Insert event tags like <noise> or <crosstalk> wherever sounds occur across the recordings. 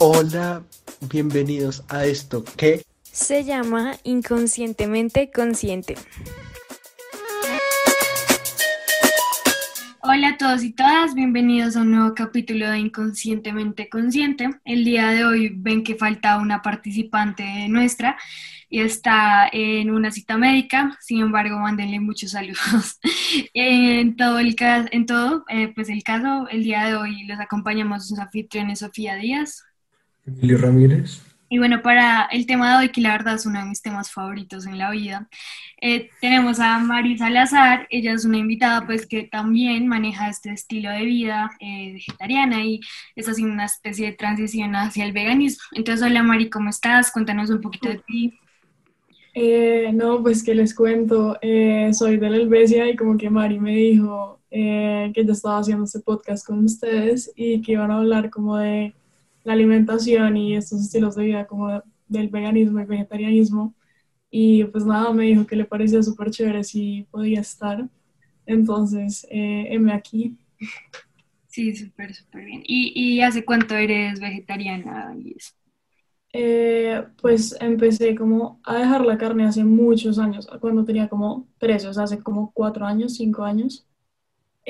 Hola, bienvenidos a esto que se llama Inconscientemente Consciente. Hola a todos y todas, bienvenidos a un nuevo capítulo de Inconscientemente Consciente. El día de hoy ven que falta una participante nuestra y está en una cita médica, sin embargo, mándenle muchos saludos. <laughs> en todo el caso, en todo, eh, pues el caso, el día de hoy los acompañamos sus anfitriones Sofía Díaz. Emilio Ramírez. Y bueno, para el tema de hoy, que la verdad es uno de mis temas favoritos en la vida, eh, tenemos a Mari Salazar, ella es una invitada pues que también maneja este estilo de vida eh, vegetariana y es así una especie de transición hacia el veganismo. Entonces, hola Mari, ¿cómo estás? Cuéntanos un poquito de ti. Eh, no, pues que les cuento, soy de la Helvecia y como que Mari me dijo que ya estaba haciendo este podcast con ustedes y que iban a hablar como de la alimentación y estos estilos de vida como del veganismo y vegetarianismo. Y pues nada, me dijo que le parecía súper chévere si podía estar. Entonces, eh, M aquí. Sí, súper, súper bien. ¿Y, ¿Y, hace cuánto eres vegetariana? Eh, pues empecé como a dejar la carne hace muchos años, cuando tenía como tres, o sea, hace como cuatro años, cinco años.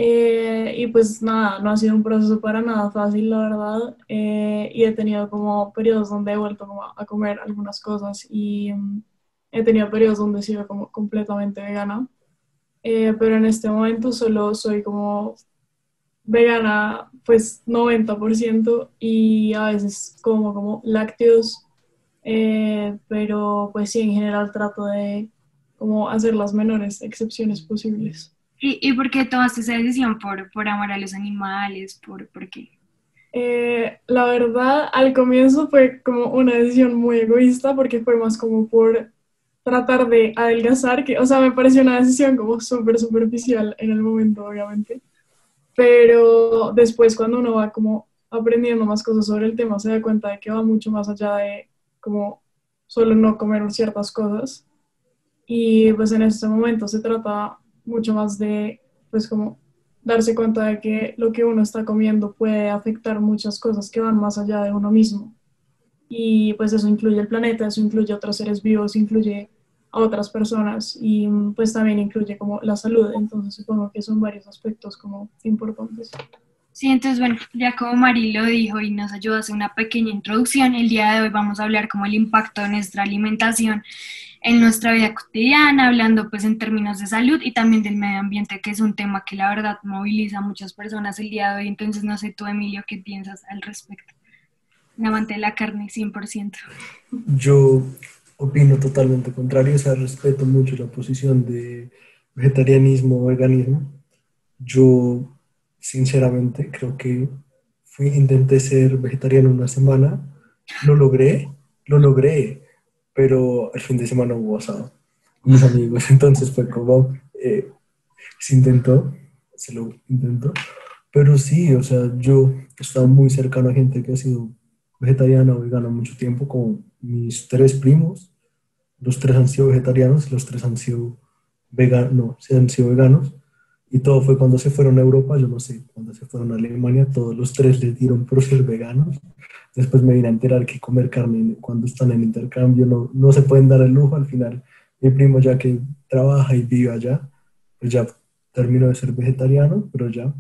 Eh, y pues nada, no ha sido un proceso para nada fácil, la verdad. Eh, y he tenido como periodos donde he vuelto como a comer algunas cosas y mm, he tenido periodos donde he sido como completamente vegana. Eh, pero en este momento solo soy como vegana pues 90% y a veces como como lácteos. pero pues sí, en general trato de como hacer las menores excepciones posibles. ¿Y, ¿Y, por qué tomaste esa decisión? ¿Por, por amar a los animales? ¿Por, por qué? Eh, la verdad, al comienzo fue como una decisión muy egoísta porque fue más como por tratar de adelgazar, que, o sea, me pareció una decisión como súper superficial en el momento, obviamente. Pero después cuando uno va como aprendiendo más cosas sobre el tema, se da cuenta de que va mucho más allá de como solo no comer ciertas cosas. Y pues en este momento se trata mucho más de, pues como darse cuenta de que lo que uno está comiendo puede afectar muchas cosas que van más allá de uno mismo. Y pues eso incluye el planeta, eso incluye otros seres vivos, incluye a otras personas y pues también incluye como la salud. Entonces supongo que son varios aspectos como importantes. Sí, entonces bueno, ya como Mari lo dijo y nos ayuda a hacer una pequeña introducción, el día de hoy vamos a hablar como el impacto de nuestra alimentación en nuestra vida cotidiana, hablando pues en términos de salud y también del medio ambiente, que es un tema que la verdad moviliza a muchas personas el día de hoy. Entonces, no sé tú, Emilio, ¿qué piensas al respecto? Un amante de la carne, 100%. Yo opino totalmente contrario, o sea, respeto mucho la posición de vegetarianismo o veganismo. Yo, sinceramente, creo que fui, intenté ser vegetariano una semana, lo logré, lo logré, pero el fin de semana hubo asado con mis amigos, <laughs> entonces fue como, eh, se intentó, se lo intentó, pero sí, o sea, yo estaba muy cercano a gente que ha sido vegetariana o vegana mucho tiempo, como mis tres primos, los tres han sido vegetarianos, los tres han sido veganos, no, se han sido veganos, y todo fue cuando se fueron a Europa, yo no sé, cuando se fueron a Alemania, todos los tres les dieron por ser veganos, Después me vine a enterar que comer carne cuando están en intercambio no, no se pueden dar el lujo. Al final, mi primo ya que trabaja y vive allá, pues ya terminó de ser vegetariano, pero ya.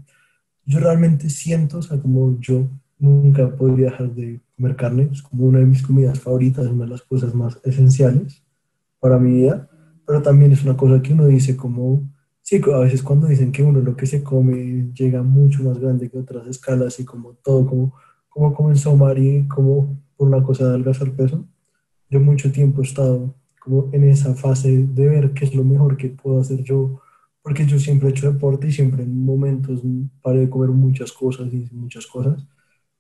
Yo realmente siento, o sea, como yo nunca podría dejar de comer carne, es como una de mis comidas favoritas, una de las cosas más esenciales para mi vida, pero también es una cosa que uno dice como, sí, a veces cuando dicen que uno lo que se come llega mucho más grande que otras escalas y como todo, como cómo comenzó Mari, como por una cosa de adelgazar peso. Yo mucho tiempo he estado como en esa fase de ver qué es lo mejor que puedo hacer yo, porque yo siempre he hecho deporte y siempre en momentos paré de comer muchas cosas y muchas cosas,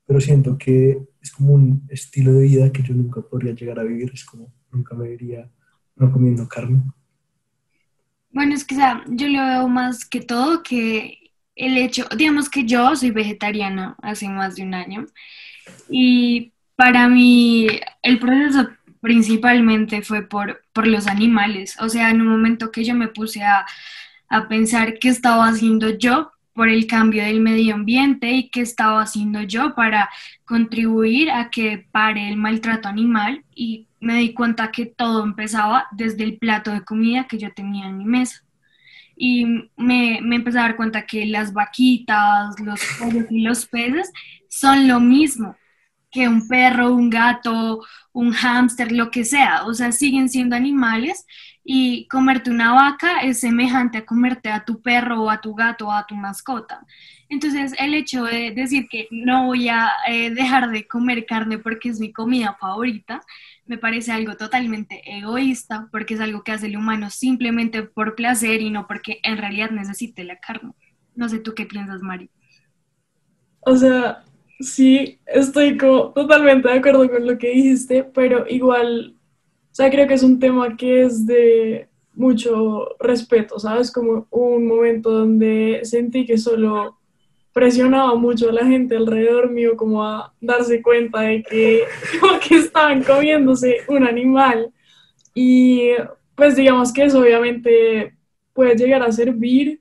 pero siento que es como un estilo de vida que yo nunca podría llegar a vivir, es como nunca me vería no comiendo carne. Bueno, es que o yo lo veo más que todo que el hecho, digamos que yo soy vegetariana hace más de un año y para mí el proceso principalmente fue por, por los animales. O sea, en un momento que yo me puse a, a pensar qué estaba haciendo yo por el cambio del medio ambiente y qué estaba haciendo yo para contribuir a que pare el maltrato animal y me di cuenta que todo empezaba desde el plato de comida que yo tenía en mi mesa. Y me, me empecé a dar cuenta que las vaquitas, los pollos y los peces son lo mismo que un perro, un gato, un hámster, lo que sea. O sea, siguen siendo animales y comerte una vaca es semejante a comerte a tu perro o a tu gato o a tu mascota. Entonces, el hecho de decir que no voy a eh, dejar de comer carne porque es mi comida favorita, me parece algo totalmente egoísta, porque es algo que hace el humano simplemente por placer y no porque en realidad necesite la carne. No sé tú qué piensas, Mari. O sea, sí, estoy como totalmente de acuerdo con lo que dijiste, pero igual, o sea, creo que es un tema que es de mucho respeto, ¿sabes? Como un momento donde sentí que solo presionaba mucho a la gente alrededor mío como a darse cuenta de que, <laughs> que estaban comiéndose un animal. Y pues digamos que eso obviamente puede llegar a servir,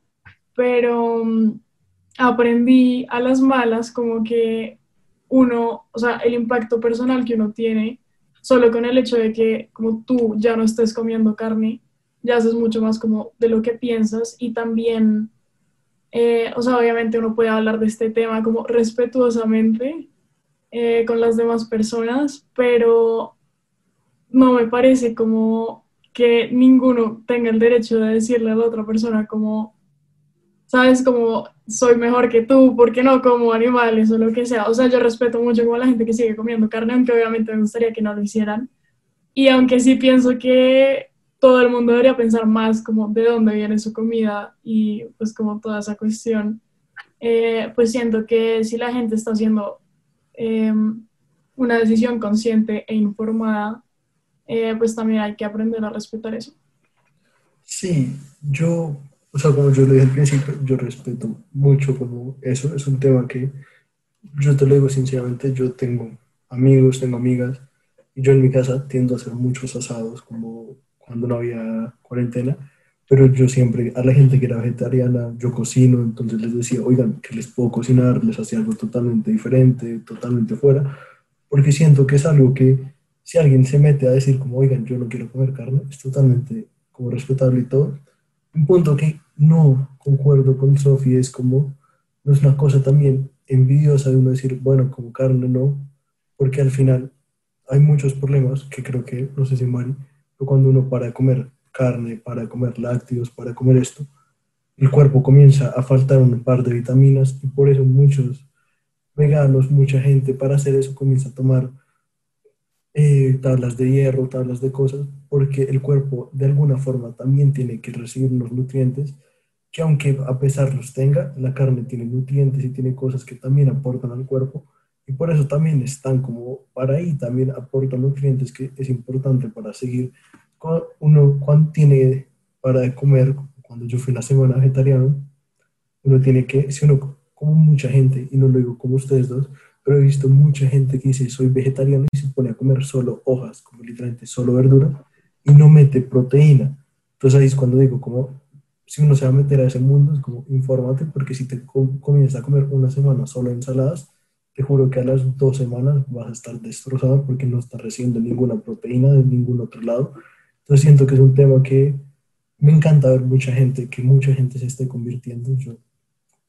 pero mm, aprendí a las malas como que uno, o sea, el impacto personal que uno tiene, solo con el hecho de que como tú ya no estés comiendo carne, ya haces mucho más como de lo que piensas y también eh, o sea, obviamente uno puede hablar de este tema como respetuosamente eh, con las demás personas, pero no me parece como que ninguno tenga el derecho de decirle a la otra persona como, sabes, como soy mejor que tú, porque no como animales o lo que sea. O sea, yo respeto mucho como la gente que sigue comiendo carne, aunque obviamente me gustaría que no lo hicieran. Y aunque sí pienso que todo el mundo debería pensar más como de dónde viene su comida y pues como toda esa cuestión. Eh, pues siento que si la gente está haciendo em, una decisión consciente e informada, eh, pues también hay que aprender a respetar eso. Sí, yo, o sea, como yo lo dije al principio, yo respeto mucho como eso, es un tema que yo te lo digo sinceramente, yo tengo amigos, tengo amigas, y yo en mi casa tiendo a hacer muchos asados, como cuando no había cuarentena, pero yo siempre, a la gente que era vegetariana, yo cocino, entonces les decía, oigan, que les puedo cocinar, les hacía algo totalmente diferente, totalmente fuera, porque siento que es algo que si alguien se mete a decir como, oigan, yo no quiero comer carne, es totalmente como respetable y todo. Un punto que no concuerdo con Sofía es como, no es una cosa también envidiosa de uno decir, bueno, como carne no, porque al final hay muchos problemas que creo que, no sé si Mari, cuando uno para de comer carne, para de comer lácteos, para de comer esto, el cuerpo comienza a faltar un par de vitaminas y por eso muchos veganos, mucha gente para hacer eso comienza a tomar eh, tablas de hierro, tablas de cosas, porque el cuerpo de alguna forma también tiene que recibir unos nutrientes que aunque a pesar los tenga, la carne tiene nutrientes y tiene cosas que también aportan al cuerpo y por eso también están como para ahí, también aportan nutrientes que es importante para seguir. Uno cuando tiene para comer, cuando yo fui una semana vegetariano, uno tiene que, si uno como mucha gente, y no lo digo como ustedes dos, pero he visto mucha gente que dice soy vegetariano pone a comer solo hojas, como literalmente solo verdura, y no mete proteína. Entonces ahí es cuando digo como, si uno se va a meter a ese mundo, es como, infórmate, porque si te comienzas a comer una semana solo ensaladas, te juro que a las dos semanas vas a estar destrozado porque no estás recibiendo ninguna proteína de ningún otro lado. Entonces siento que es un tema que me encanta ver mucha gente, que mucha gente se esté convirtiendo. Yo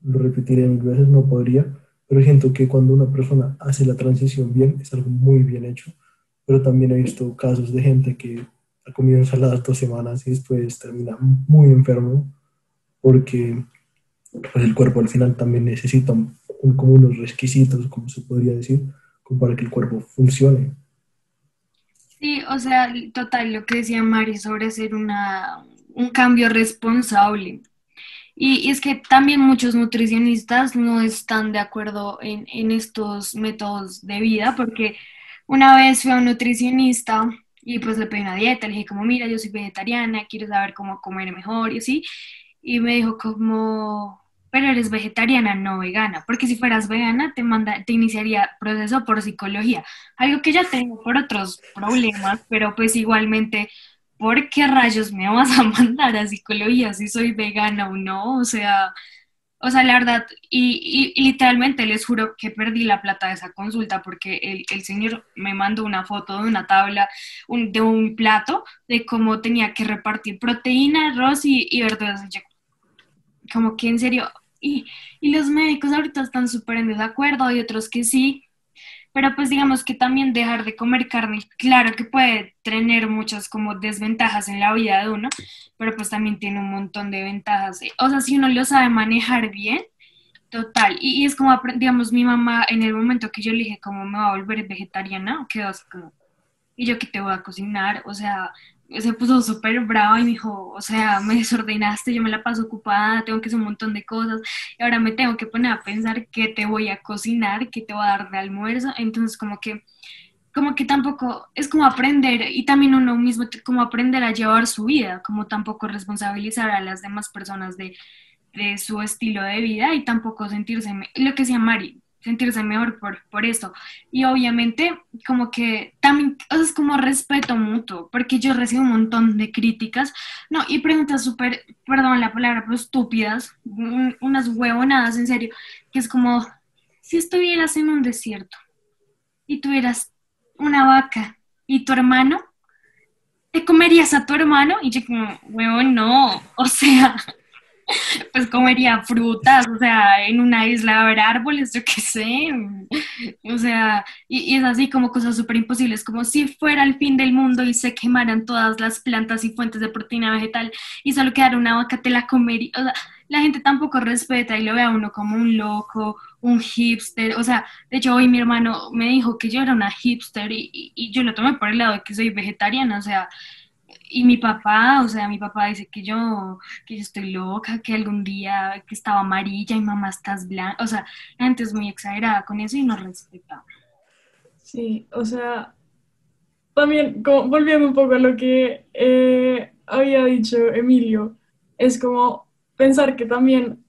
lo repetiré mil veces, no podría, pero siento que cuando una persona hace la transición bien, es algo muy bien hecho. Pero también he visto casos de gente que ha comido ensaladas dos semanas y después termina muy enfermo porque pues el cuerpo al final también necesita como unos requisitos, como se podría decir, para que el cuerpo funcione. Sí, o sea, total, lo que decía Mari sobre ser una, un cambio responsable. Y, es que también muchos nutricionistas no están de acuerdo en, en, estos métodos de vida, porque una vez fui a un nutricionista y pues le pedí una dieta, le dije como, mira, yo soy vegetariana, quiero saber cómo comer mejor y así, y me dijo como, pero eres vegetariana, no vegana, porque si fueras vegana te, manda, te iniciaría proceso por psicología, algo que ya tengo por otros problemas, pero pues igualmente, ¿por qué rayos me vas a <laughs> mandar a psicología si soy vegana o no? O sea, O sea, la verdad, y, literalmente les juro que perdí la plata de esa consulta porque el, el señor me mandó una foto de una tabla, de un plato, de cómo tenía que repartir proteína, arroz y, y verduras. Como que en serio, y, y los médicos ahorita están súper en desacuerdo, hay otros que sí, pero pues digamos que también dejar de comer carne, claro que puede tener muchas como desventajas en la vida de uno, pero pues también tiene un montón de ventajas. O sea, si uno lo sabe manejar bien, total. Y, es como, digamos, mi mamá en el momento que yo le dije cómo me va a volver vegetariana, quedó como, ¿y yo qué te voy a cocinar? O sea, se puso súper brava y me dijo, o sea, me desordenaste, yo me la paso ocupada, tengo que hacer un montón de cosas y ahora me tengo que poner a pensar qué te voy a cocinar, qué te voy a dar de almuerzo. Entonces, como que, como que tampoco es como aprender y también uno mismo como aprender a llevar su vida, como tampoco responsabilizar a las demás personas de, de su estilo de vida y tampoco sentirse, lo que decía Mari, sentirse mejor por, por esto. Y obviamente, como que también es como respeto mutuo, porque yo recibo un montón de críticas, no, y preguntas súper, perdón la palabra, pero estúpidas, unas huevonadas, en serio, que es como, si estuvieras en un desierto y tuvieras una vaca y tu hermano, ¿te comerías a tu hermano? Y yo como, huevón, no, o sea, pues comería frutas, o sea, en una isla habrá árboles, yo qué sé, o sea, y, es así como cosas súper imposibles, como si fuera el fin del mundo y se quemaran todas las plantas y fuentes de proteína vegetal y solo quedara una vaca, te la comería, o sea, la gente tampoco respeta y lo ve a uno como un loco, un hipster, o sea, de hecho hoy mi hermano me dijo que yo era una hipster y, y yo lo tomé por el lado de que soy vegetariana, o sea, y mi papá, o sea, mi papá dice que yo, que yo estoy loca, que algún día que estaba amarilla y mamá estás blanca. O sea, la gente es muy exagerada con eso y no respeta. Sí, o sea, también como, volviendo un poco a lo que eh, había dicho Emilio, es como pensar que también,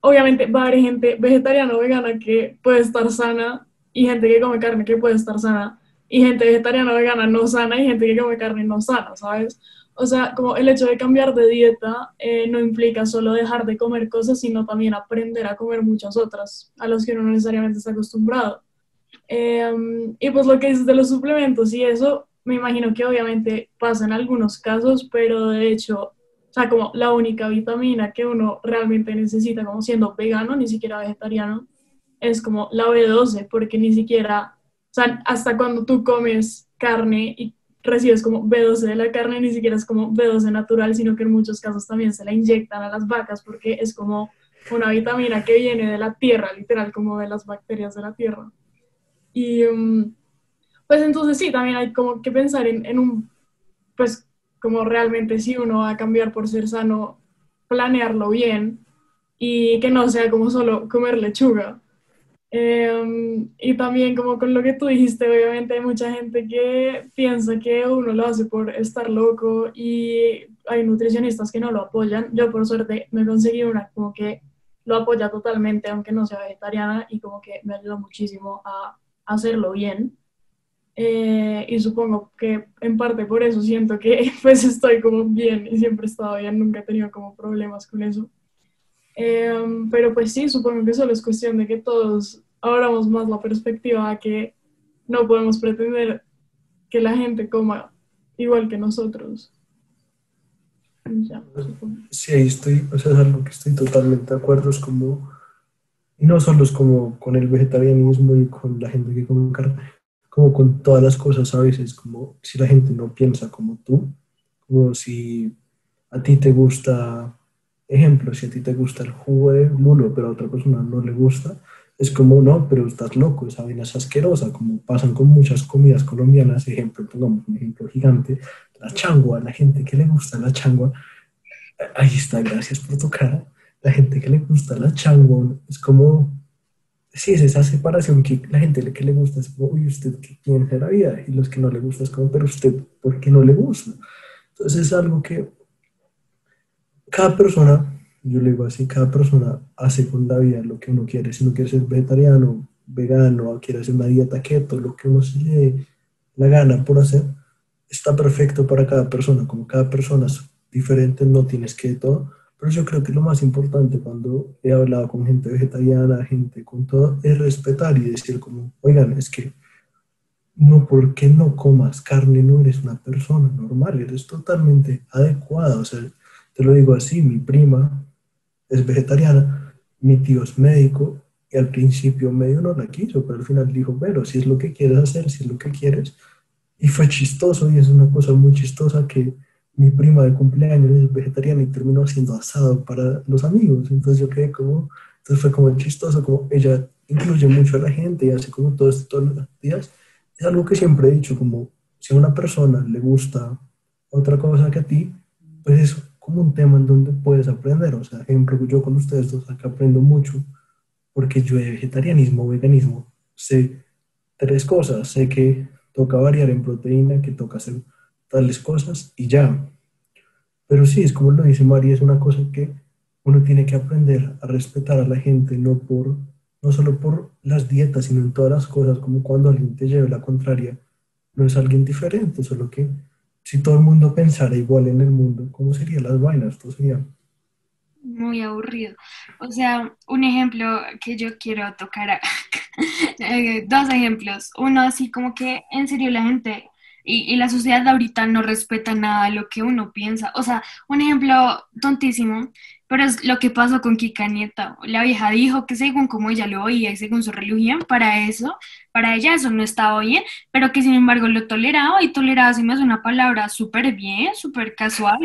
obviamente, va a haber gente vegetariana o vegana que puede estar sana y gente que come carne que puede estar sana y gente vegetariana vegana no sana y gente que come carne no sana, ¿sabes? O sea, como el hecho de cambiar de dieta eh, no implica solo dejar de comer cosas, sino también aprender a comer muchas otras, a las que uno no necesariamente está acostumbrado. Em, y pues lo que dices de los suplementos y eso, me imagino que obviamente pasa en algunos casos, pero de hecho, o sea, como la única vitamina que uno realmente necesita, como siendo vegano, ni siquiera vegetariano, es como la B12, porque ni siquiera o sea, hasta cuando tú comes carne y recibes como B12 de la carne, ni siquiera es como B12 natural, sino que en muchos casos también se la inyectan a las vacas porque es como una vitamina que viene de la tierra, literal, como de las bacterias de la tierra. Y um, pues entonces sí, también hay como que pensar en, en un, pues como realmente si uno va a cambiar por ser sano, planearlo bien y que no sea como solo comer lechuga, Em, y también como con lo que tú dijiste, obviamente hay mucha gente que piensa que uno lo hace por estar loco y hay nutricionistas que no lo apoyan. Yo por suerte me conseguí una como que lo apoya totalmente, aunque no sea vegetariana, y como que me ayudó muchísimo a hacerlo bien. Eh, y supongo que en parte por eso siento que <laughs> pues estoy como bien y siempre he estado bien, nunca he tenido como problemas con eso. Em, pero pues sí, supongo que solo es cuestión de que todos abramos más la perspectiva a que no podemos pretender que la gente coma igual que nosotros. sí, ahí estoy, o sea, es algo que estoy totalmente de acuerdo, es como, y no solo es como con el vegetarianismo y con la gente que come carne, como con todas las cosas a veces, como si la gente no piensa como tú, como si a ti te gusta Ejemplo, si a ti te gusta el jugo de lulo, pero a otra persona no le gusta, es como, no, pero estás loco, esa vaina es asquerosa, como pasan con muchas comidas colombianas, ejemplo, pongamos un ejemplo gigante, la changua, la gente que le gusta la changua, ahí está, gracias por tocar, la gente que le gusta la changua, es como, sí, es esa separación que la gente que le gusta es como, uy, usted qué tiene la vida, y los que no le gusta es como, pero usted, ¿por qué no le gusta? Entonces es algo que cada persona, yo le digo así, cada persona hace con la vida lo que uno quiere. Si uno quiere ser vegetariano, vegano, quiere hacer una dieta keto, lo que uno se le la gana por hacer, está perfecto para cada persona. Como cada persona es diferente, no tienes que todo, Pero yo creo que lo más importante cuando he hablado con gente vegetariana, gente con todo, es respetar y decir como, oigan, es que no porque no comas carne no eres una persona normal, eres totalmente adecuada. O sea, te lo digo así, mi prima es vegetariana, mi tío es médico y al principio medio no la quiso, pero al final dijo, pero si es lo que quieres hacer, si es lo que quieres. Y fue chistoso y es una cosa muy chistosa que mi prima de cumpleaños es vegetariana y terminó haciendo asado para los amigos. Entonces yo quedé como, entonces fue como chistoso, como ella incluye mucho a la gente y hace como todo esto todos los días es algo que siempre he dicho, como si a una persona le gusta otra cosa que a ti, pues es como un tema en donde puedes aprender. O sea, ejemplo, yo con ustedes dos acá aprendo mucho, porque yo de vegetarianismo, veganismo, sé tres cosas. Sé que toca variar en proteína, que toca hacer tales cosas y ya. Pero sí, es como lo dice María, es una cosa que uno tiene que aprender a respetar a la gente, no por no solo por las dietas, sino en todas las cosas, como cuando alguien te lleve la contraria, no es alguien diferente, solo que si todo el mundo pensara igual en el mundo, ¿cómo serían las vainas? Todo sería muy aburrido. O sea, un ejemplo que yo quiero tocar, <laughs> eh, dos ejemplos. Uno, así como que en serio la gente y, y, la sociedad de ahorita no respeta nada lo que uno piensa. O sea, un ejemplo tontísimo pero es lo que pasó con Kika Nieta. La vieja dijo que según como ella lo oía y según su religión, para eso, para ella eso no estaba bien, pero que sin embargo lo toleraba y toleraba se me hace una palabra súper bien, súper casual.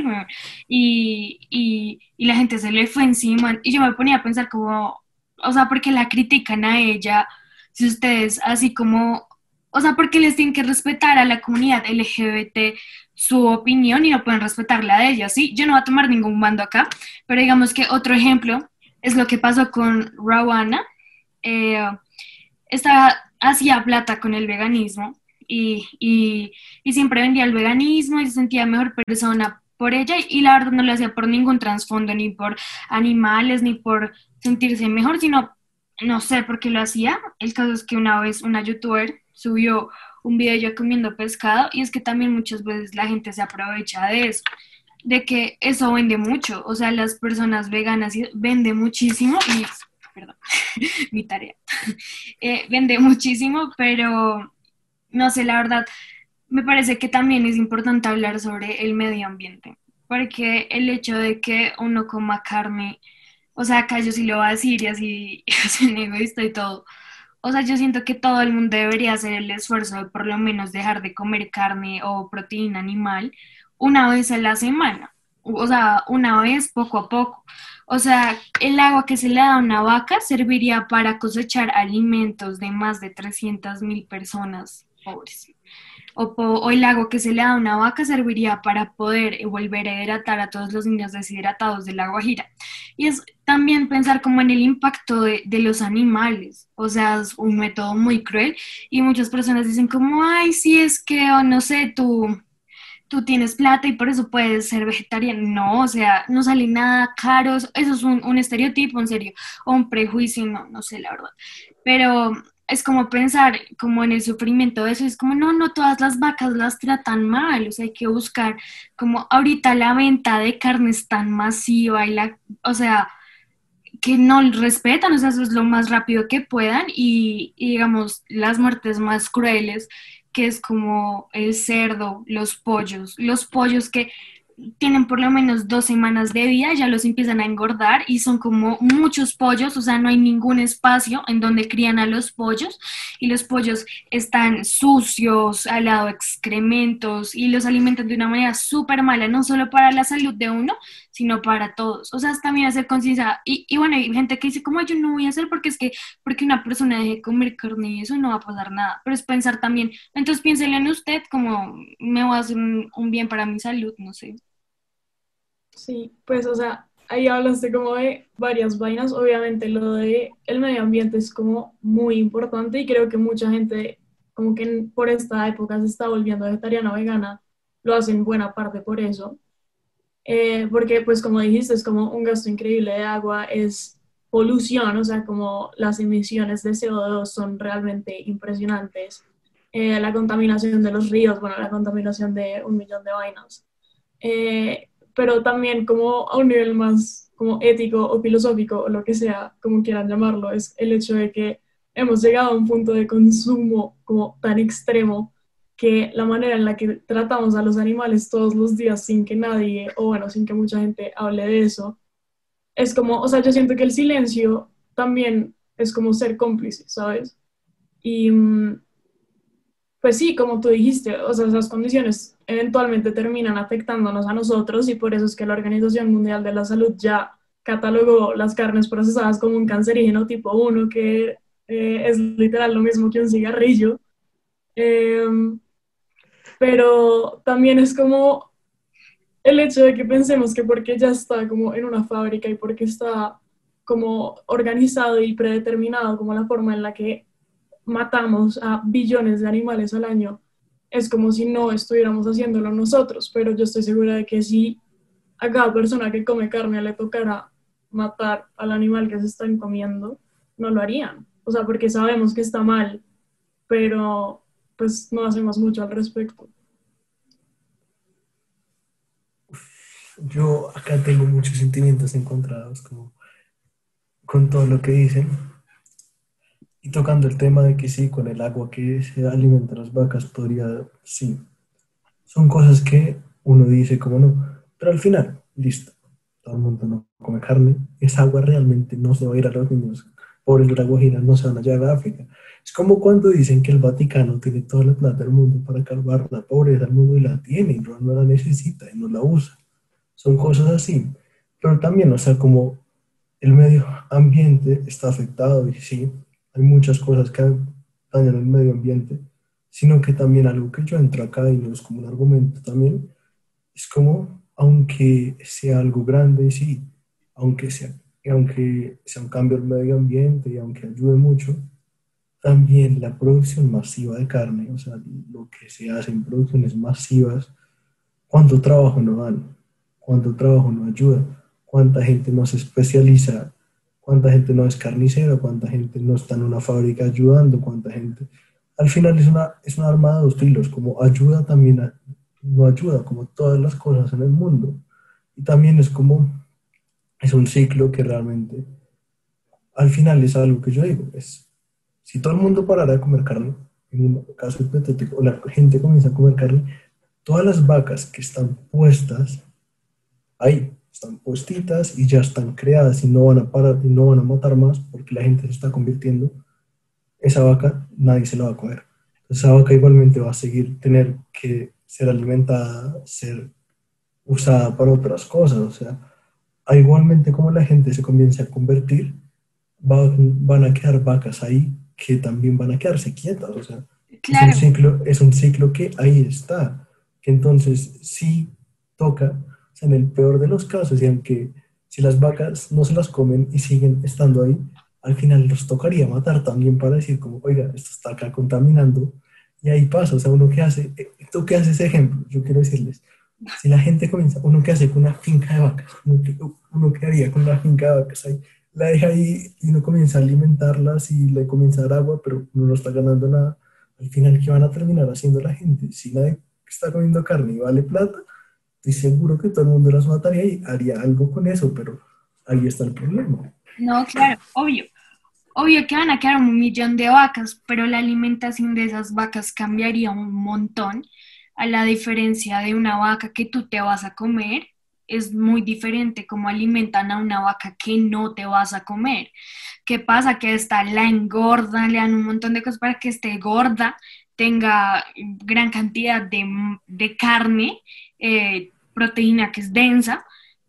Y, y, y la gente se le fue encima. Y yo me ponía a pensar como, o sea, porque la critican a ella, si ustedes así como, o sea, porque les tienen que respetar a la comunidad LGBT su opinión y no pueden respetar la de ella, ¿sí? Yo no voy a tomar ningún mando acá, pero digamos que otro ejemplo es lo que pasó con Rawana. Eh, estaba, hacía plata con el veganismo y, y, y, siempre vendía el veganismo y se sentía mejor persona por ella y la verdad no lo hacía por ningún trasfondo, ni por animales, ni por sentirse mejor, sino no sé por qué lo hacía. El caso es que una vez una youtuber subió un video yo comiendo pescado y es que también muchas veces la gente se aprovecha de eso, de que eso vende mucho, o sea, las personas veganas vende muchísimo y, perdón, <laughs> mi tarea, <laughs> eh, vende muchísimo, pero no sé, la verdad, me parece que también es importante hablar sobre el medio ambiente, porque el hecho de que uno coma carne, o sea, acá yo sí lo voy a decir y así, <laughs> soy egoísta y todo, o sea, yo siento que todo el mundo debería hacer el esfuerzo de por lo menos dejar de comer carne o proteína animal una vez a la semana. O sea, una vez poco a poco. O sea, el agua que se le da a una vaca serviría para cosechar alimentos de más de 300 mil personas pobres o, el agua que se le da a una vaca serviría para poder volver a hidratar a todos los niños deshidratados de la Guajira. Y es también pensar como en el impacto de, los animales, o sea, es un método muy cruel y muchas personas dicen como, ay, sí, es que, o no sé, tú, tú tienes plata y por eso puedes ser vegetariano. No, o sea, no sale nada caro, eso es un, un estereotipo, en serio, o un prejuicio, no, no sé, la verdad. Pero es como pensar como en el sufrimiento de eso, es como, no, no todas las vacas las tratan mal, o sea, hay que buscar como ahorita la venta de carne es tan masiva y la, o sea, que no respetan, o sea, eso es lo más rápido que puedan y, y digamos, las muertes más crueles, que es como el cerdo, los pollos, los pollos que tienen por lo menos dos semanas de vida, ya los empiezan a engordar y son como muchos pollos, o sea, no hay ningún espacio en donde crían a los pollos y los pollos están sucios, al lado de excrementos y los alimentan de una manera súper mala, no solo para la salud de uno, sino para todos. O sea, es también hacer conciencia. Y, y, bueno, hay gente que dice, como yo no voy a hacer porque es que, porque una persona deje de comer carne y eso no va a pasar nada. Pero es pensar también, entonces piénsele en usted como me voy a hacer un bien para mi salud, no sé. Sí, pues, o sea, ahí hablaste como de varias vainas. Obviamente lo de el medio ambiente es como muy importante y creo que mucha gente como que por esta época se está volviendo vegetariana o vegana, lo hacen buena parte por eso. Eh, porque pues como dijiste, es como un gasto increíble de agua, es polución, o sea, como las emisiones de CO2 son realmente impresionantes. Eh, la contaminación de los ríos, bueno, la contaminación de un millón de vainas. Eh, pero también como a un nivel más como ético o filosófico o lo que sea, como quieran llamarlo, es el hecho de que hemos llegado a un punto de consumo como tan extremo que la manera en la que tratamos a los animales todos los días sin que nadie, o bueno, sin que mucha gente hable de eso, es como, o sea, yo siento que el silencio también es como ser cómplice, ¿sabes? Y mm, pues sí, como tú dijiste, o sea, esas condiciones eventualmente terminan afectándonos a nosotros y por eso es que la Organización Mundial de la Salud ya catalogó las carnes procesadas como un cancerígeno tipo 1, que eh, es literal lo mismo que un cigarrillo. Em, pero también es como el hecho de que pensemos que porque ya está como en una fábrica y porque está como organizado y predeterminado como la forma en la que matamos a billones de animales al año, es como si no estuviéramos haciéndolo nosotros, pero yo estoy segura de que si a cada persona que come carne le tocara matar al animal que se están comiendo, no lo harían. O sea, porque sabemos que está mal, pero pues no hacemos mucho al respecto. Yo acá tengo muchos sentimientos encontrados con todo lo que dicen. Y tocando el tema de que sí, con el agua que se alimenta las vacas podría, sí. Son cosas que uno dice como no, pero al final, listo, todo el mundo no come carne, esa agua realmente no se va a ir a los niños pobres de la Guajira, no se van a llevar a África. Es como cuando dicen que el Vaticano tiene toda la plata del mundo para calmar la pobreza del mundo y la tiene, y no, la necesita y no la usa. Son cosas así. Pero también, o sea, como el medio ambiente está afectado y sí, hay muchas cosas que dañan el medio ambiente, sino que también algo que yo entro acá y no es como un argumento también, es como, aunque sea algo grande, sí, aunque sea, aunque sea un cambio del medio ambiente y aunque ayude mucho, también la producción masiva de carne, o sea, lo que se hace en producciones masivas, cuánto trabajo no dan, cuánto trabajo no ayuda, cuánta gente no se especializa, cuánta gente no es carnicero, cuánta gente no está en una fábrica ayudando, cuánta gente... Al final es una, es una arma de dos filos, como ayuda también no ayuda, como todas las cosas en el mundo. Y también es como, es un ciclo que realmente, al final es algo que yo digo, es si todo el mundo parara de comer carne, en un caso hipotético, o la gente comienza a comer carne, todas las vacas que están puestas ahí, están puestitas y ya están creadas y no van a parar y no van a matar más porque la gente se está convirtiendo, esa vaca nadie se la va a comer. esa vaca igualmente va a seguir tener que ser alimentada, ser usada para otras cosas. O sea, igualmente como la gente se comienza a convertir, van a quedar vacas ahí que también van a quedarse quietas. O sea, es, un ciclo, es un ciclo que ahí está. Que entonces sí toca, sea, en el peor de los casos, y aunque si las vacas no se las comen y siguen estando ahí, al final los tocaría matar también para decir como, oiga, esto está acá contaminando. Y ahí pasa, o sea, uno que hace, eh, tú que haces ese ejemplo, yo quiero decirles, si la gente comienza, uno que hace con una finca de vacas, uno que, uno que haría con una finca de vacas ahí, la deja ahí y uno comienza a alimentarlas y le comienza a dar agua, pero uno no está ganando nada. Al final, ¿qué van a terminar haciendo la gente? Si nadie está comiendo carne y vale plata, estoy seguro que todo el mundo las mataría y haría algo con eso, pero ahí está el problema. No, claro, obvio. Obvio que van a quedar un millón de vacas, pero la alimentación de esas vacas cambiaría un montón a la diferencia de una vaca que tú te vas a comer es muy diferente como alimentan a una vaca que no te vas a comer. ¿Qué pasa? Que esta la engorda, le dan un montón de cosas para que esté gorda, tenga gran cantidad de, carne, eh, proteína que es densa,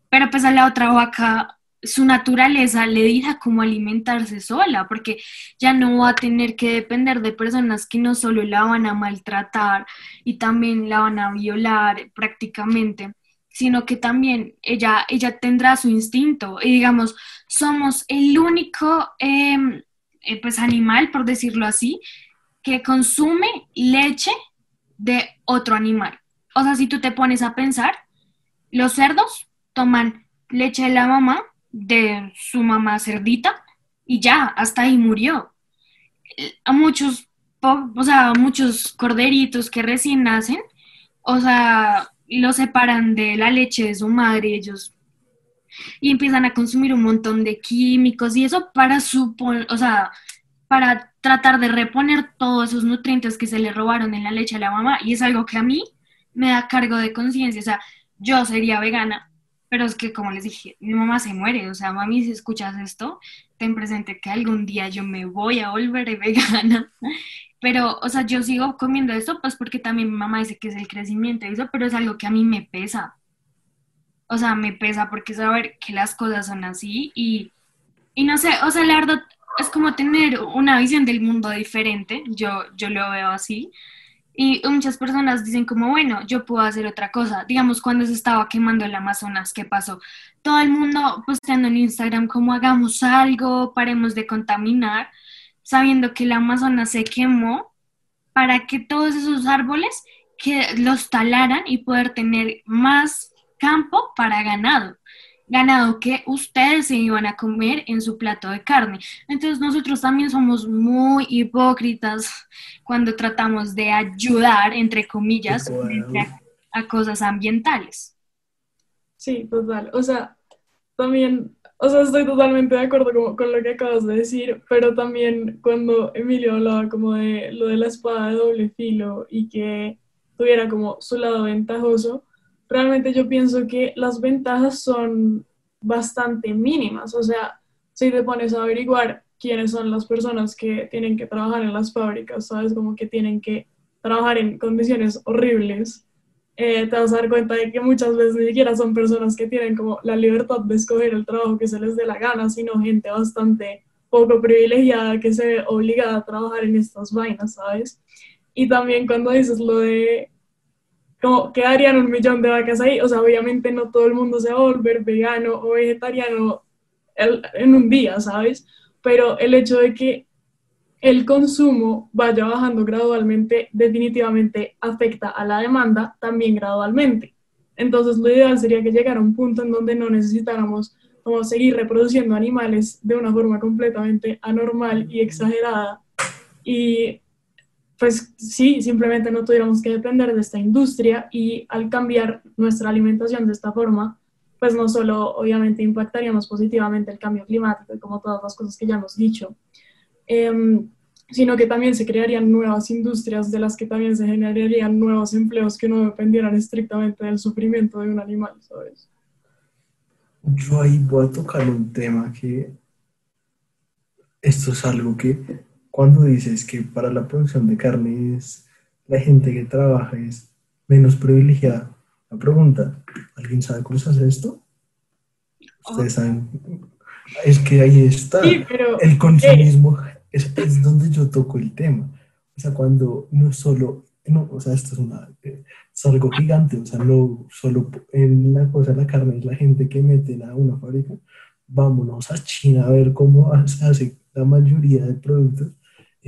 pero pues a la otra vaca su naturaleza le dirá cómo alimentarse sola, porque ya no va a tener que depender de personas que no solo la van a maltratar y también la van a violar prácticamente, sino que también ella, ella tendrá su instinto. Y digamos, somos el único em, eh, pues animal, por decirlo así, consume leche de otro animal. O sea, si tú te pones a pensar, los cerdos toman leche de la mamá, de su mamá cerdita, y ya, hasta ahí murió. A muchos, o sea, muchos corderitos que recién nacen, o sea, lo separan de la leche de su madre, ellos y empiezan a consumir un montón de químicos y eso para supon, o sea, para tratar de reponer todos esos nutrientes que se le robaron en la leche a la mamá y es algo que a mí me da cargo de conciencia, o sea, yo sería vegana, pero es que como les dije, mi mamá se muere, o sea, mami, si escuchas esto, ten presente que algún día yo me voy a volver <laughs> vegana, pero, o sea, yo sigo comiendo esto, pues porque también mi mamá dice que es el crecimiento eso, pero es algo que a mí me pesa, o sea, me pesa porque saber que las cosas son así y, y no sé, o sea, la es como tener una visión del mundo diferente, yo, yo lo veo así. Y muchas personas dicen como, bueno, yo puedo hacer otra cosa. Digamos, cuando se estaba quemando el Amazonas, ¿qué pasó? Todo el mundo posteando en Instagram como hagamos algo, paremos de contaminar, sabiendo que el Amazonas se quemó para que todos esos árboles que los talaran y poder tener más campo para ganado, ganado que ustedes se iban a comer en su plato de carne. Entonces nosotros también somos muy hipócritas cuando tratamos de ayudar, entre comillas, a, cosas ambientales. Sí, total. O sea, también, o sea, estoy totalmente de acuerdo con, con, lo que acabas de decir, pero también cuando Emilio hablaba como de lo de la espada de doble filo y que tuviera como su lado ventajoso, realmente yo pienso que las ventajas son bastante mínimas. O sea, si te pones a averiguar quiénes son las personas que tienen que trabajar en las fábricas, ¿sabes? Como que tienen que trabajar en condiciones horribles. Eh, te vas a dar cuenta de que muchas veces ni siquiera son personas que tienen como la libertad de escoger el trabajo que se les dé la gana, sino gente bastante poco privilegiada que se ve obligada a trabajar en estas vainas, ¿sabes? Y también cuando dices lo de como quedarían un millón de vacas ahí. O sea, obviamente no todo el mundo se va a volver vegano o vegetariano en un día, ¿sabes? Pero el hecho de que el consumo vaya bajando gradualmente definitivamente afecta a la demanda también gradualmente. Entonces, lo ideal sería que llegara a un punto en donde no necesitáramos como seguir reproduciendo animales de una forma completamente anormal y exagerada y pues sí, simplemente no tuviéramos que depender de esta industria y al cambiar nuestra alimentación de esta forma, pues no solo obviamente impactaríamos positivamente el cambio climático y como todas las cosas que ya hemos dicho, em, sino que también se crearían nuevas industrias de las que también se generarían nuevos empleos que no dependieran estrictamente del sufrimiento de un animal, ¿sabes? Yo ahí voy a tocar un tema que esto es algo que cuando dices que para la producción de carne es la gente que trabaja es menos privilegiada, la pregunta, ¿alguien sabe cómo se hace esto? Ustedes saben, es que ahí está, el consumismo es, es, donde yo toco el tema. O sea, cuando no solo, no, o sea, esto es, una, es algo gigante, o sea, no solo en la cosa de la carne es la gente que mete a una fábrica, vámonos a China a ver cómo se hace la mayoría de productos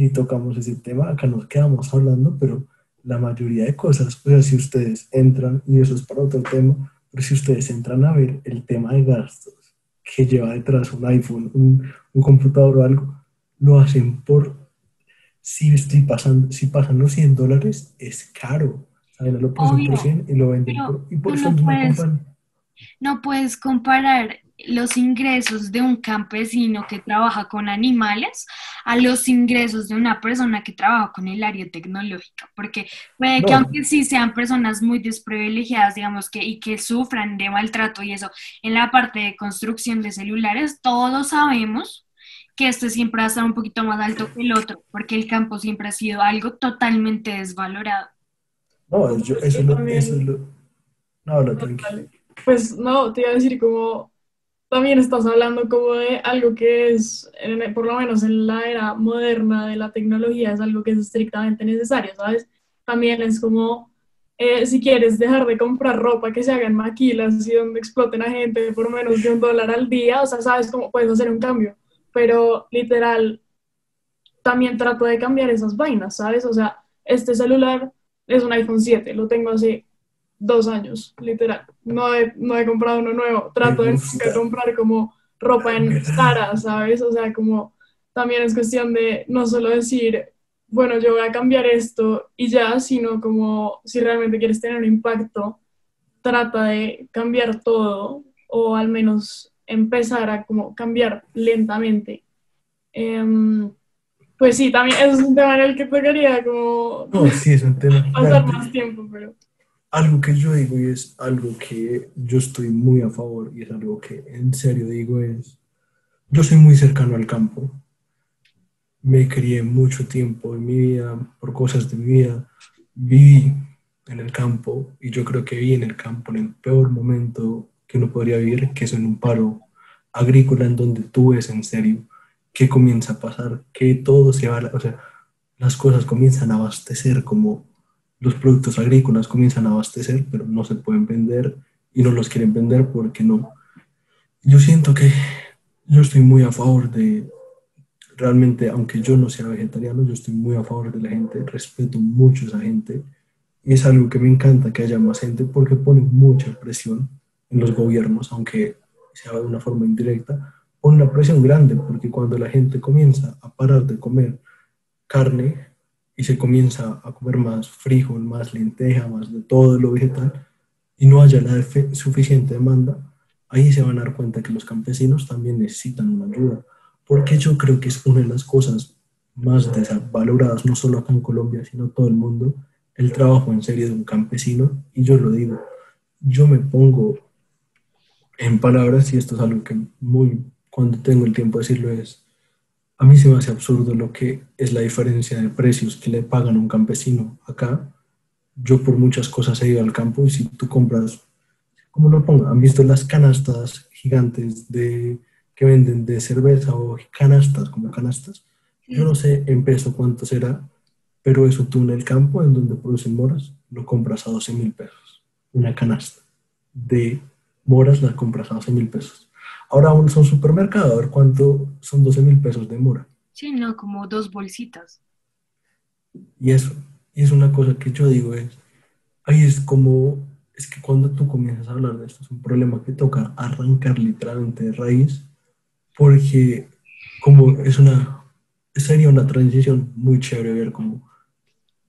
y tocamos ese tema, acá nos quedamos hablando, pero la mayoría de cosas, o sea, si ustedes entran, y eso es para otro tema, pero si ustedes entran a ver el tema de gastos que lleva detrás un iPhone, un, un computador o algo, lo hacen por, si estoy pasando, si pasan los 100 dólares, es caro. ¿saben? Lo ponen por 100 y lo venden por, y por no, puedes, no puedes comparar los ingresos de un campesino que trabaja con animales a los ingresos de una persona que trabaja con el área tecnológica, porque puede que aunque sí sean personas muy desprivilegiadas, digamos, que, y que sufran de maltrato y eso, en la parte de construcción de celulares, todos sabemos que este siempre va a estar un poquito más alto que el otro, porque el campo siempre ha sido algo totalmente desvalorado. No, yo, eso, lo, eso lo... No, lo Pues no, te iba a decir como también estás hablando como de algo que es, por lo menos en la era moderna de la tecnología, es algo que es estrictamente necesario, ¿sabes? También es como, eh, si quieres dejar de comprar ropa que se haga en maquilas y donde exploten a gente por menos de un dólar al día, o sea, sabes cómo puedes hacer un cambio, pero literal, también trato de cambiar esas vainas, ¿sabes? O sea, este celular es un iPhone 7, lo tengo así dos años, literal. No he, no he comprado uno nuevo. Trato de comprar como ropa en Zara, ¿sabes? O sea, como también es cuestión de no solo decir, bueno, yo voy a cambiar esto y ya, sino como si realmente quieres tener un impacto, trata de cambiar todo o al menos empezar a como cambiar lentamente. Em, pues sí, también es un tema en el que tocaría como No, sí, es un tema. pasar más tiempo, pero Algo que yo digo y es algo que yo estoy muy a favor y es algo que en serio digo es, yo soy muy cercano al campo. Me crié mucho tiempo en mi vida, por cosas de mi vida, viví en el campo y yo creo que viví en el campo en el peor momento que uno podría vivir, que es en un paro agrícola en donde tú ves en serio qué comienza a pasar, que todo se va, o sea, las cosas comienzan a abastecer como los productos agrícolas comienzan a abastecer, pero no se pueden vender y no los quieren vender porque no. Yo siento que yo estoy muy a favor de, realmente, aunque yo no sea vegetariano, yo estoy muy a favor de la gente, respeto mucho a esa gente y es algo que me encanta que haya más gente porque pone mucha presión en los gobiernos, aunque sea de una forma indirecta, pone una presión grande porque cuando la gente comienza a parar de comer carne, y se comienza a comer más frijol, más lenteja, más de todo lo vegetal, y no haya la suficiente demanda, ahí se van a dar cuenta que los campesinos también necesitan una ayuda, porque yo creo que es una de las cosas más desvaloradas, no solo acá en Colombia, sino todo el mundo, el trabajo en serio de un campesino, y yo lo digo, yo me pongo en palabras, y esto es algo que muy, cuando tengo el tiempo de decirlo, es, a mí se me hace absurdo lo que es la diferencia de precios que le pagan a un campesino acá. Yo por muchas cosas he ido al campo y si tú compras, como lo pongo, han visto las canastas gigantes de, que venden de cerveza o canastas, como canastas. Yo no sé en peso cuánto será, pero eso tú en el campo, en donde producen moras, lo compras a 12 mil pesos. Una canasta de moras la compras a 12 mil pesos. Ahora vamos a un supermercado a ver cuánto son 12 mil pesos de mora. Sí, no, como dos bolsitas. Y eso, y es una cosa que yo digo es, ahí es como, es que cuando tú comienzas a hablar de esto, es un problema que toca arrancar literalmente de raíz, porque como es una, sería una transición muy chévere ver cómo,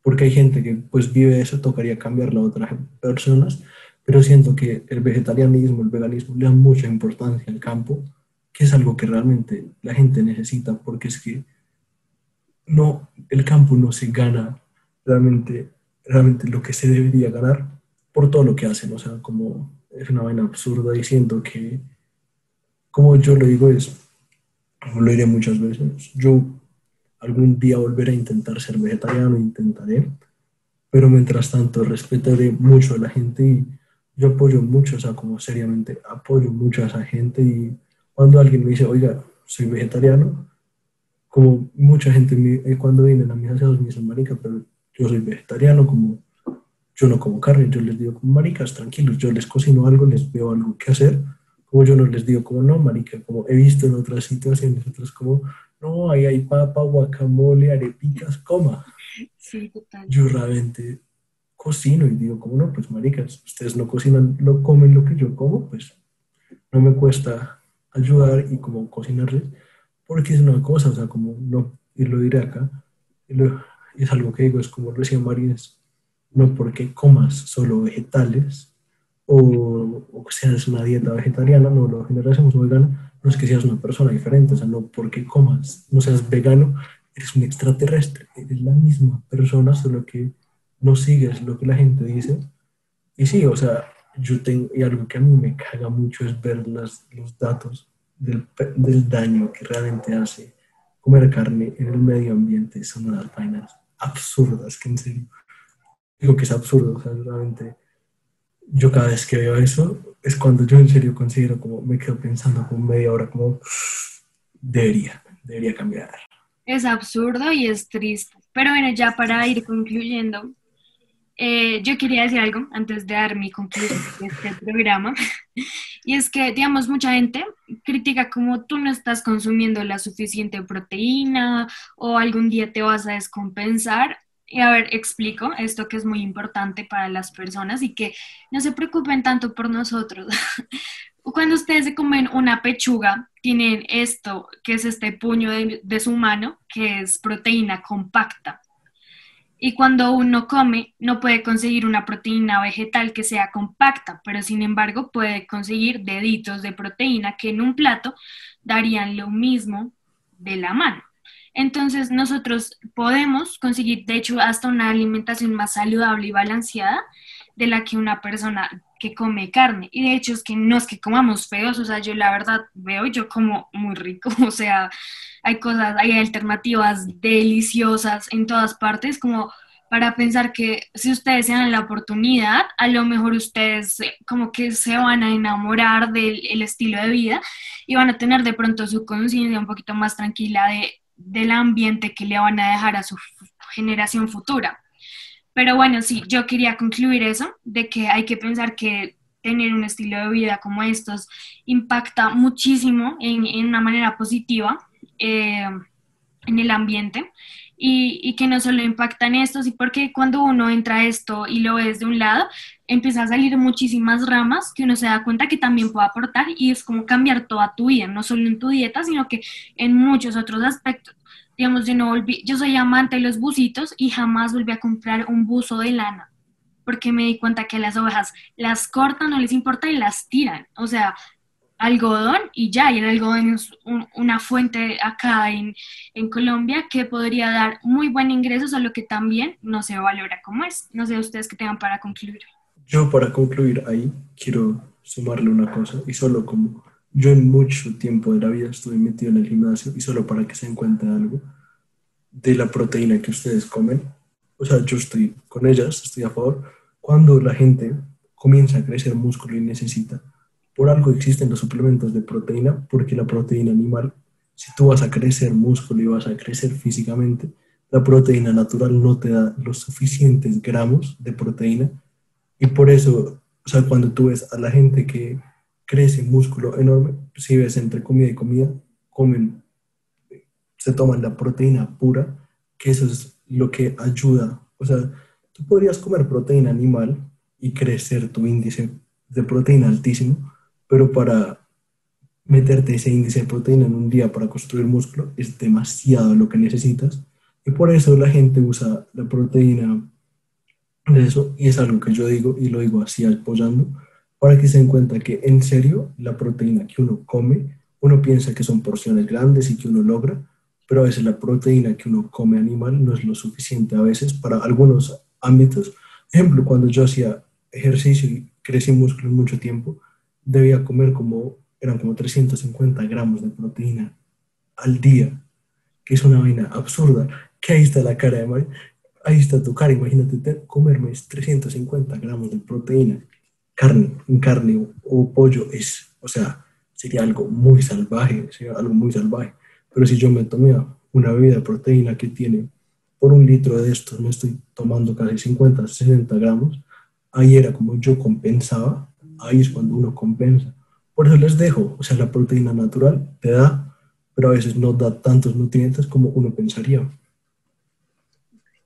porque hay gente que pues vive eso, tocaría cambiarla a otras personas, pero siento que el vegetarianismo, el veganismo le da mucha importancia al campo, que es algo que realmente la gente necesita, porque es que no, el campo no se gana realmente, realmente lo que se debería ganar por todo lo que hacen, o sea, como es una vaina absurda y siento que, como yo lo digo, es, como lo diré muchas veces, yo algún día volveré a intentar ser vegetariano, intentaré, pero mientras tanto respetaré mucho a la gente y yo apoyo mucho, o sea, como seriamente apoyo mucho a esa gente y cuando alguien me dice, oiga, soy vegetariano, como mucha gente me- eh, cuando vienen a mis aseos me dicen, marica, pero yo soy vegetariano, como yo no como carne, yo les digo como maricas, tranquilos, yo les cocino algo, les veo algo que hacer, como yo no les digo como no, marica, como he visto en otras situaciones, otras como, no, ahí hay papa, guacamole, arepitas, coma. Sí, total. Yo realmente cocino y digo como no, pues maricas, ustedes no cocinan, lo comen lo que yo como, pues no me cuesta ayudar y como cocinarles, porque es una cosa, o sea, como no, y lo diré acá, es algo que digo, es como lo decía María, es no porque comas solo vegetales o, o seas una dieta vegetariana, no, lo general hacemos vegana, no es que seas una persona diferente, o sea, no porque comas, no seas vegano, eres un extraterrestre, eres la misma persona, solo que no sigues lo que la gente dice. Y sí, o sea, yo tengo, y algo que a mí me caga mucho es ver las, los datos del, del daño que realmente hace comer carne en el medio ambiente. Son unas vainas absurdas, que en serio, digo que es absurdo, o sea, realmente, yo cada vez que veo eso, es cuando yo en serio considero como, me quedo pensando como media hora, como, debería, debería cambiar. Es absurdo y es triste. Pero bueno, ya para ir concluyendo, eh, yo quería decir algo antes de dar mi conclusión de este programa. <laughs> Y es que, digamos, mucha gente critica como tú no estás consumiendo la suficiente proteína o algún día te vas a descompensar. Y a ver, explico esto que es muy importante para las personas y que no se preocupen tanto por nosotros. <laughs> Cuando ustedes se comen una pechuga, tienen esto, que es este puño de, de su mano, que es proteína compacta. Y cuando uno come, no puede conseguir una proteína vegetal que sea compacta, pero sin embargo puede conseguir deditos de proteína que en un plato darían lo mismo de la mano. Entonces nosotros podemos conseguir, de hecho, hasta una alimentación más saludable y balanceada de la que una persona que come carne. Y de hecho es que no es que comamos feos, o sea, yo la verdad veo, yo como muy rico, <laughs> o sea, hay cosas, hay alternativas deliciosas en todas partes, como para pensar que si ustedes se dan la oportunidad, a lo mejor ustedes como que se van a enamorar del estilo de vida y van a tener de pronto su conciencia un poquito más tranquila de, del ambiente que le van a dejar a su generación futura. Pero bueno, sí, yo quería concluir eso, de que hay que pensar que tener un estilo de vida como estos impacta muchísimo en, una manera positiva eh, en el ambiente y, que no solo impacta en estos, y porque cuando uno entra a esto y lo ves de un lado, empieza a salir muchísimas ramas que uno se da cuenta que también puede aportar y es como cambiar toda tu vida, no solo en tu dieta, sino que en muchos otros aspectos digamos, yo no volví, yo soy amante de los bucitos y jamás volví a comprar un buzo de lana, porque me di cuenta que las ovejas las cortan, no les importa y las tiran, o sea, algodón y ya, y el algodón es una fuente acá en, en, Colombia que podría dar muy buen ingreso, solo que también no se valora como es. No sé ustedes qué tengan para concluir. Yo para concluir ahí quiero sumarle una cosa y solo como yo en mucho tiempo de la vida estuve metido en el gimnasio y solo para que se den cuenta algo de la proteína que ustedes comen, o sea, yo estoy con ellas, estoy a favor, cuando la gente comienza a crecer músculo y necesita, por algo existen los suplementos de proteína, porque la proteína animal, si tú vas a crecer músculo y vas a crecer físicamente, la proteína natural no te da los suficientes gramos de proteína. Y por eso, o sea, cuando tú ves a la gente que crece músculo enorme, si ves entre comida y comida, comen, se toman la proteína pura, que eso es lo que ayuda. O sea, tú podrías comer proteína animal y crecer tu índice de proteína altísimo, pero para meterte ese índice de proteína en un día para construir músculo es demasiado lo que necesitas. Y por eso la gente usa la proteína de eso, y es algo que yo digo, y lo digo así apoyando, para que se den cuenta que en serio la proteína que uno come, uno piensa que son porciones grandes y que uno logra, pero a veces la proteína que uno come animal no es lo suficiente a veces para algunos ámbitos. Ejemplo, cuando yo hacía ejercicio y crecí músculo mucho tiempo, debía comer como, eran como 350 gramos de proteína al día, que es una vaina absurda, que ahí está la cara de Mari, ahí está tu cara, imagínate comerme 350 gramos de proteína, carne, carne o, pollo es, o sea, sería algo muy salvaje, sería algo muy salvaje. Pero si yo me tomé una bebida de proteína que tiene por un litro de esto, me estoy tomando casi 50, 60 gramos, ahí era como yo compensaba, ahí es cuando uno compensa. Por eso les dejo, o sea, la proteína natural te da, pero a veces no da tantos nutrientes como uno pensaría.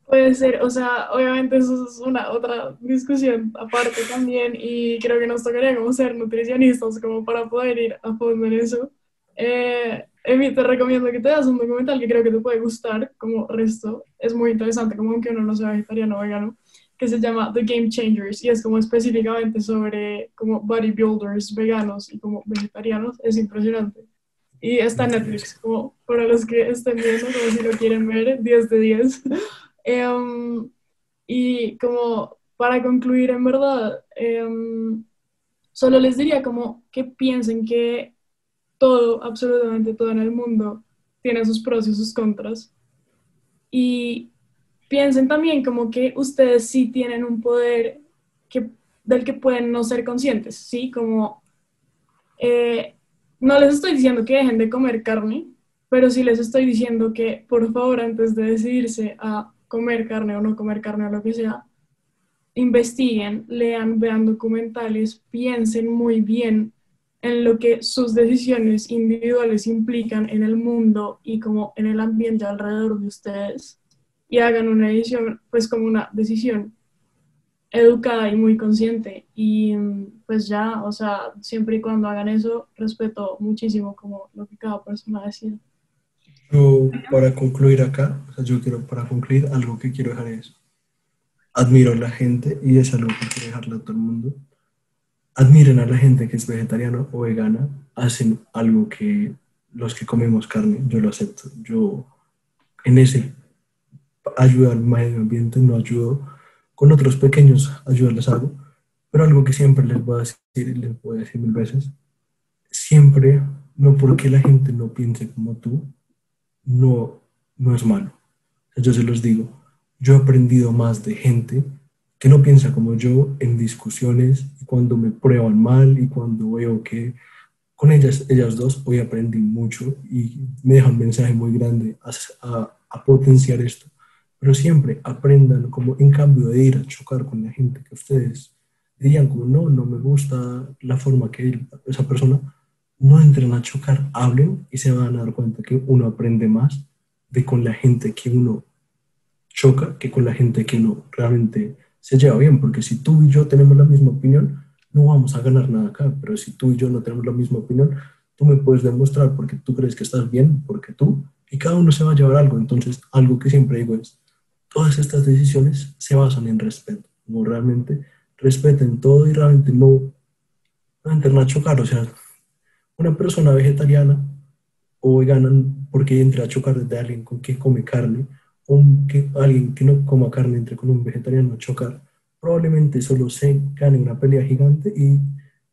Puede ser, o sea, obviamente eso es una otra discusión aparte también y creo que nos tocaría como ser nutricionistas como para poder ir a fondo en eso. Eh, Emi, te recomiendo que te veas un documental que creo que te puede gustar como resto. Es muy interesante, como aunque uno no sea vegetariano o vegano, que se llama The Game Changers y es como específicamente sobre como bodybuilders veganos y como vegetarianos. Es impresionante. Y está en Netflix, como para los que estén viendo, como si lo quieren ver, 10 de 10. <laughs> Em, y como para concluir, en verdad, em, solo les diría como que piensen que todo, absolutamente todo en el mundo tiene sus pros y sus contras. Y piensen también como que ustedes sí tienen un poder que, del que pueden no ser conscientes, ¿sí? Como, eh, no les estoy diciendo que dejen de comer carne, pero sí les estoy diciendo que por favor antes de decidirse a comer carne o no comer carne o lo que sea, investiguen, lean, vean documentales, piensen muy bien en lo que sus decisiones individuales implican en el mundo y como en el ambiente alrededor de ustedes y hagan una decisión, pues como una decisión educada y muy consciente y pues ya, o sea, siempre y cuando hagan eso, respeto muchísimo como lo que cada persona decide. Yo, para concluir acá, o sea, yo quiero, para concluir, algo que quiero dejar es, admiro a la gente y es algo que quiero dejarle a todo el mundo. Admiren a la gente que es vegetariana o vegana, hacen algo que los que comemos carne, yo lo acepto. Yo en ese ayuda al medio ambiente, no ayudo con otros pequeños ayudas les hago, pero algo que siempre les voy a decir les voy a decir mil veces, siempre, no porque la gente no piense como tú, no, no es malo. Yo se los digo, yo he aprendido más de gente que no piensa como yo en discusiones y cuando me prueban mal y cuando veo que con ellas, ellas dos hoy aprendí mucho y me dejan un mensaje muy grande a, a potenciar esto. Pero siempre aprendan como en cambio de ir a chocar con la gente que ustedes dirían como no, no me gusta la forma que esa persona, no entren a chocar, hablen y se van a dar cuenta que uno aprende más de con la gente que uno choca que con la gente que uno realmente se lleva bien, porque si tú y yo tenemos la misma opinión, no vamos a ganar nada acá, pero si tú y yo no tenemos la misma opinión, tú me puedes demostrar porque tú crees que estás bien, porque tú, y cada uno se va a llevar algo. Entonces, algo que siempre digo es, todas estas decisiones se basan en respeto, no realmente respeten todo y realmente no, no entren a chocar. O sea, una persona vegetariana o vegana, porque entra a chocar desde alguien con que come carne, o que, alguien que no coma carne entre con un vegetariano a chocar, probablemente solo se gane una pelea gigante y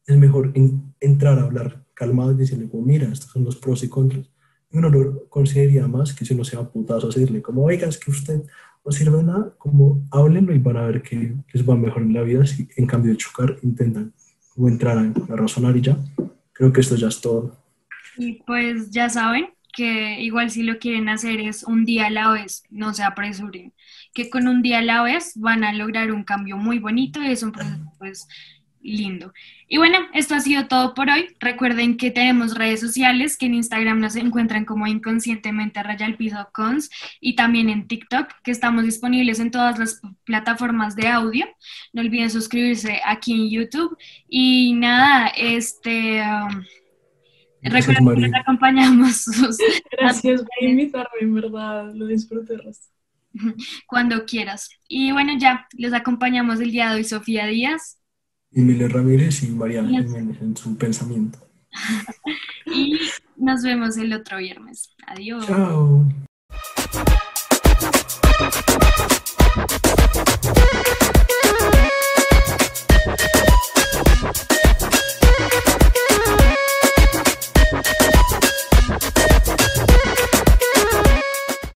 es mejor entrar a hablar calmado y decirle, como, mira, estos son los pros y contras. Y uno lo consideraría más que si uno se va a a decirle, como, oiga, es que usted no sirve nada, como háblenlo y van a ver que les va mejor en la vida si en cambio de chocar intentan o entrar a, a razonar y ya. Creo que esto ya es todo. Y pues ya saben, que igual si lo quieren hacer es un día a la vez, no se apresuren, que con un día a la vez van a lograr un cambio muy bonito y es un proceso pues lindo. Y bueno, esto ha sido todo por hoy. Recuerden que tenemos redes sociales, que en Instagram nos encuentran como inconscientemente raya el piso cons y también en TikTok, que estamos disponibles en todas las plataformas de audio. No olviden suscribirse aquí en YouTube. Y nada, este... Um, Recuerden que nos acompañamos. <laughs> Gracias <laughs> por invitarme, en verdad, lo disfruté Cuando quieras. Y bueno, ya, les acompañamos el día de hoy Sofía Díaz. Miller Ramírez y Mariana Jiménez en su pensamiento. <laughs> y nos vemos el otro viernes. Adiós. Chao.